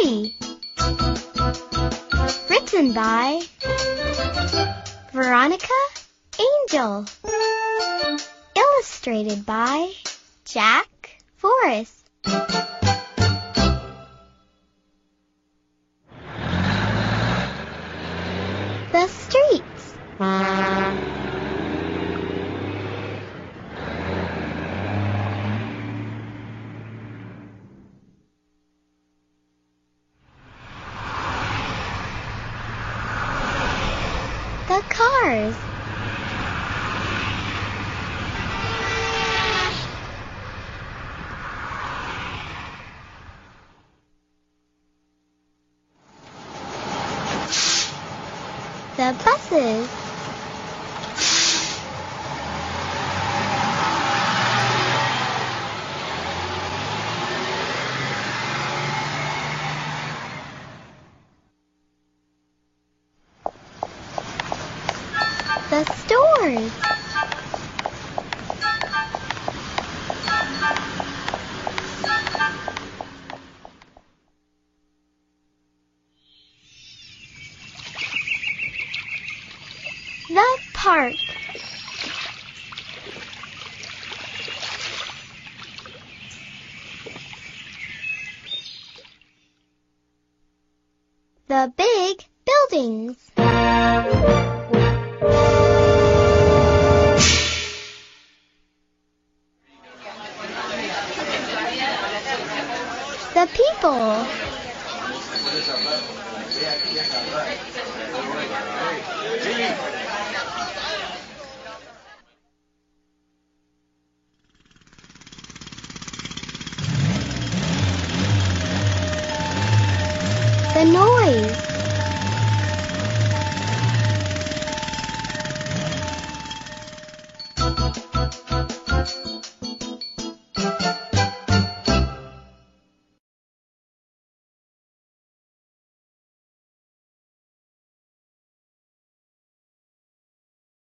City. Written by Veronica Angel. Illustrated by Jack Forrest. The streets. The cars. The buses. The stores. The park. The big buildings. The people. The noise.